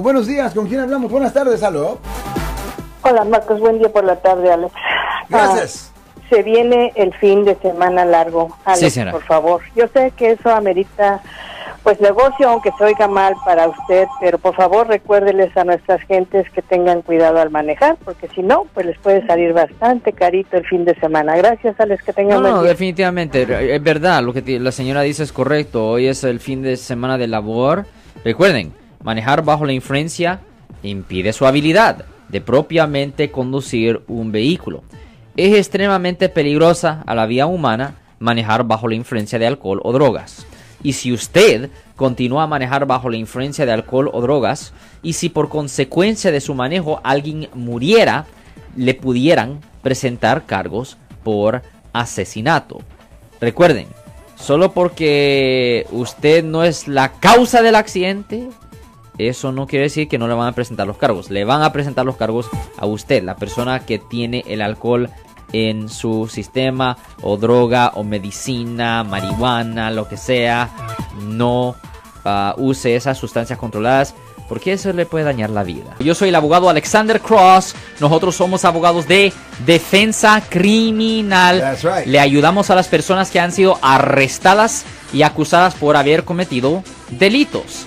Buenos días, ¿con quién hablamos? Buenas tardes, aló. Hola Marcos, buen día por la tarde, Alex. Gracias. Ah, se viene el fin de semana largo, Alex, Sí, por favor. Yo sé que eso amerita, pues negocio, aunque se oiga mal para usted, pero por favor recuérdeles a nuestras gentes que tengan cuidado al manejar, porque si no, pues les puede salir bastante carito el fin de semana. Gracias, Alex, que tengan No, buen no, día. definitivamente, es verdad, lo que la señora dice es correcto. Hoy es el fin de semana de labor. Recuerden, manejar bajo la influencia impide su habilidad de propiamente conducir un vehículo. Es extremadamente peligrosa a la vía humana manejar bajo la influencia de alcohol o drogas. Y si usted continúa a manejar bajo la influencia de alcohol o drogas, y si por consecuencia de su manejo alguien muriera, le pudieran presentar cargos por asesinato. Recuerden, solo porque usted no es la causa del accidente, eso no quiere decir que no le van a presentar los cargos. Le van a presentar los cargos a usted, la persona que tiene el alcohol en su sistema, o droga, o medicina, marihuana, lo que sea. No ah, use esas sustancias controladas porque eso le puede dañar la vida. Yo soy el abogado Alexander Cross. Nosotros somos abogados de defensa criminal. That's right. Le ayudamos a las personas que han sido arrestadas y acusadas por haber cometido delitos.